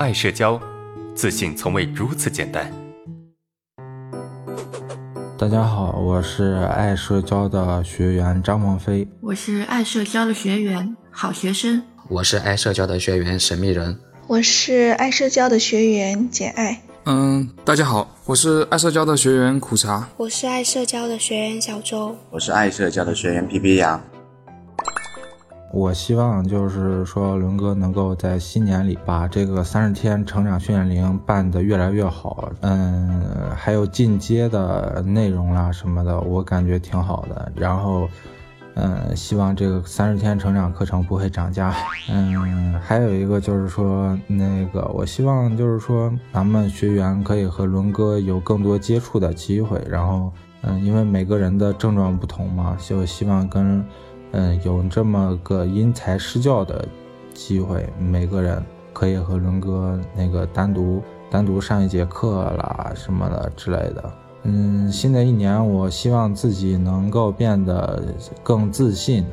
爱社交，自信从未如此简单。大家好，我是爱社交的学员张梦飞。我是爱社交的学员好学生。我是爱社交的学员神秘人。我是爱社交的学员简爱。嗯，大家好，我是爱社交的学员苦茶。我是爱社交的学员小周。我是爱社交的学员皮皮羊。我希望就是说，伦哥能够在新年里把这个三十天成长训练营办得越来越好。嗯，还有进阶的内容啦什么的，我感觉挺好的。然后，嗯，希望这个三十天成长课程不会涨价。嗯，还有一个就是说，那个我希望就是说，咱们学员可以和伦哥有更多接触的机会。然后，嗯，因为每个人的症状不同嘛，就希望跟。嗯，有这么个因材施教的机会，每个人可以和伦哥那个单独单独上一节课啦什么的之类的。嗯，新的一年，我希望自己能够变得更自信、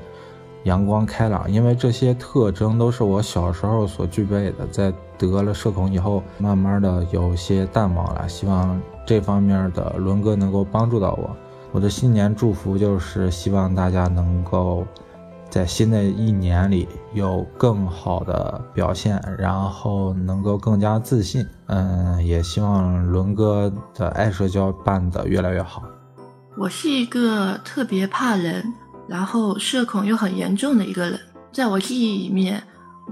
阳光开朗，因为这些特征都是我小时候所具备的，在得了社恐以后，慢慢的有些淡忘了。希望这方面的伦哥能够帮助到我。我的新年祝福就是希望大家能够在新的一年里有更好的表现，然后能够更加自信。嗯，也希望伦哥的爱社交办得越来越好。我是一个特别怕人，然后社恐又很严重的一个人。在我记忆里面，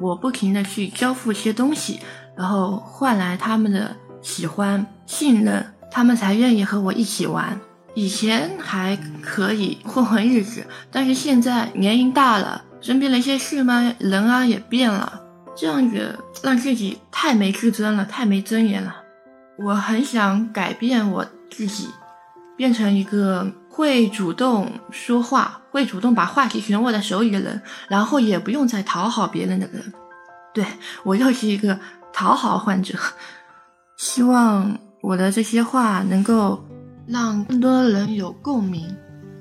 我不停的去交付一些东西，然后换来他们的喜欢、信任，他们才愿意和我一起玩。以前还可以混混日子，但是现在年龄大了，身边的一些事嘛，人啊也变了，这样子让自己太没自尊了，太没尊严了。我很想改变我自己，变成一个会主动说话、会主动把话题权握在手里的人，然后也不用再讨好别人的人。对我又是一个讨好患者，希望我的这些话能够。让更多人有共鸣，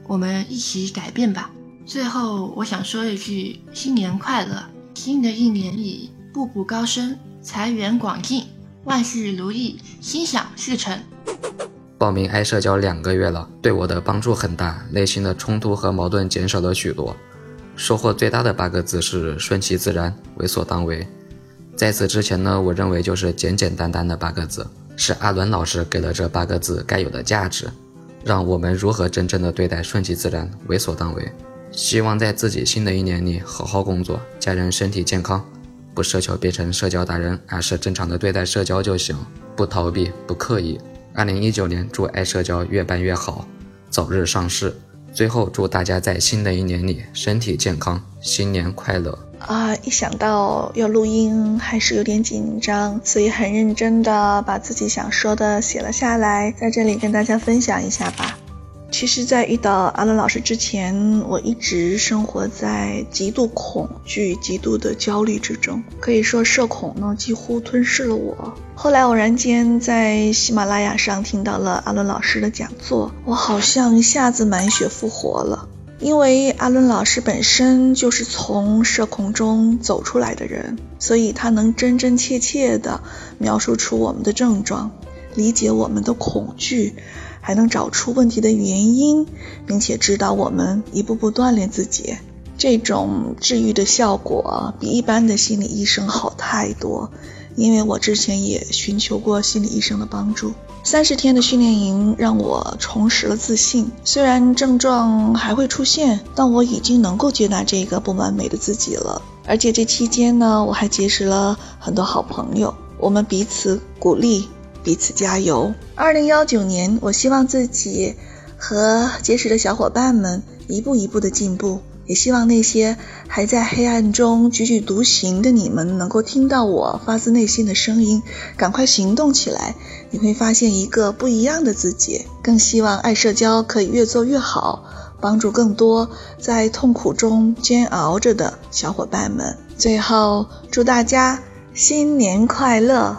我们一起改变吧。最后，我想说一句：新年快乐！新的一年里，步步高升，财源广进，万事如意，心想事成。报名爱社交两个月了，对我的帮助很大，内心的冲突和矛盾减少了许多。收获最大的八个字是顺其自然，为所当为。在此之前呢，我认为就是简简单单的八个字。是阿伦老师给了这八个字该有的价值，让我们如何真正的对待顺其自然、为所当为。希望在自己新的一年里好好工作，家人身体健康，不奢求变成社交达人，而是正常的对待社交就行，不逃避，不刻意。二零一九年，祝爱社交越办越好，早日上市。最后，祝大家在新的一年里身体健康，新年快乐。啊，一想到要录音，还是有点紧张，所以很认真的把自己想说的写了下来，在这里跟大家分享一下吧。其实，在遇到阿伦老师之前，我一直生活在极度恐惧、极度的焦虑之中，可以说社恐呢几乎吞噬了我。后来偶然间在喜马拉雅上听到了阿伦老师的讲座，我好像一下子满血复活了。因为阿伦老师本身就是从社恐中走出来的人，所以他能真真切切地描述出我们的症状，理解我们的恐惧，还能找出问题的原因，并且指导我们一步步锻炼自己。这种治愈的效果比一般的心理医生好太多。因为我之前也寻求过心理医生的帮助，三十天的训练营让我重拾了自信。虽然症状还会出现，但我已经能够接纳这个不完美的自己了。而且这期间呢，我还结识了很多好朋友，我们彼此鼓励，彼此加油。二零幺九年，我希望自己和结识的小伙伴们一步一步的进步。也希望那些还在黑暗中踽踽独行的你们，能够听到我发自内心的声音，赶快行动起来，你会发现一个不一样的自己。更希望爱社交可以越做越好，帮助更多在痛苦中煎熬着的小伙伴们。最后，祝大家新年快乐！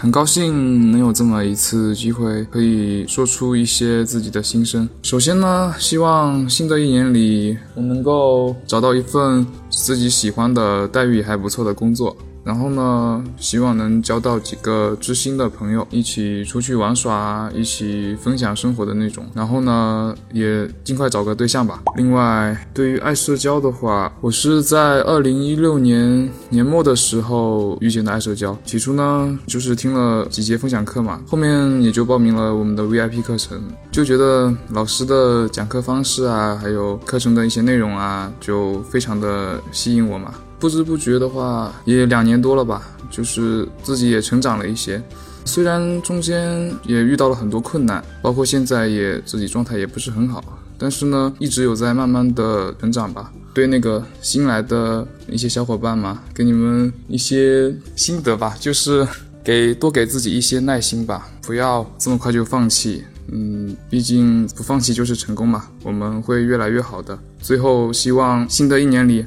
很高兴能有这么一次机会，可以说出一些自己的心声。首先呢，希望新的一年里，我能够找到一份自己喜欢的、待遇还不错的工作，然后呢，希望能交到几个知心的朋友，一起出去玩耍，一起分享生活的那种。然后呢，也尽快找个对象吧。另外，对于爱社交的话，我是在二零一六年年末的时候遇见的爱社交。起初呢，就是听了几节分享课嘛，后面也就报名了我们的 VIP 课程，就觉得老师的讲课方式啊，还有课程的一些内容啊，就非常的吸引我嘛。不知不觉的话，也两年多了吧，就是自己也成长了一些。虽然中间也遇到了很多困难，包括现在也自己状态也不是很好，但是呢，一直有在慢慢的成长吧。对那个新来的一些小伙伴嘛，给你们一些心得吧，就是给多给自己一些耐心吧，不要这么快就放弃。嗯，毕竟不放弃就是成功嘛，我们会越来越好的。最后，希望新的一年里。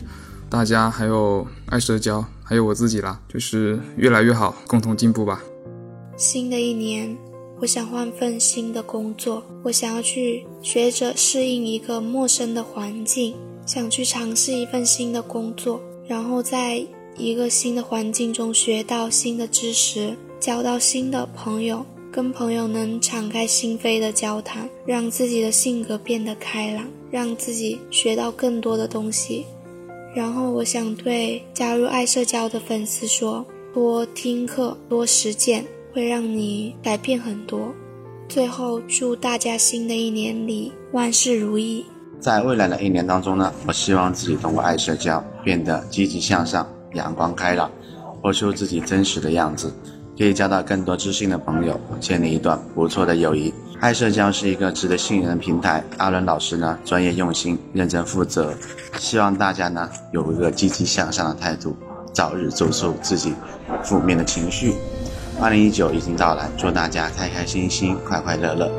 大家还有爱社交，还有我自己啦，就是越来越好，共同进步吧。新的一年，我想换份新的工作，我想要去学着适应一个陌生的环境，想去尝试一份新的工作，然后在一个新的环境中学到新的知识，交到新的朋友，跟朋友能敞开心扉的交谈，让自己的性格变得开朗，让自己学到更多的东西。然后我想对加入爱社交的粉丝说：多听课，多实践，会让你改变很多。最后，祝大家新的一年里万事如意。在未来的一年当中呢，我希望自己通过爱社交变得积极向上、阳光开朗，活出自己真实的样子，可以交到更多知心的朋友，建立一段不错的友谊。爱社交是一个值得信任的平台。阿伦老师呢，专业用心，认真负责，希望大家呢有一个积极向上的态度，早日走出自己负面的情绪。二零一九已经到来，祝大家开开心心、快快乐乐，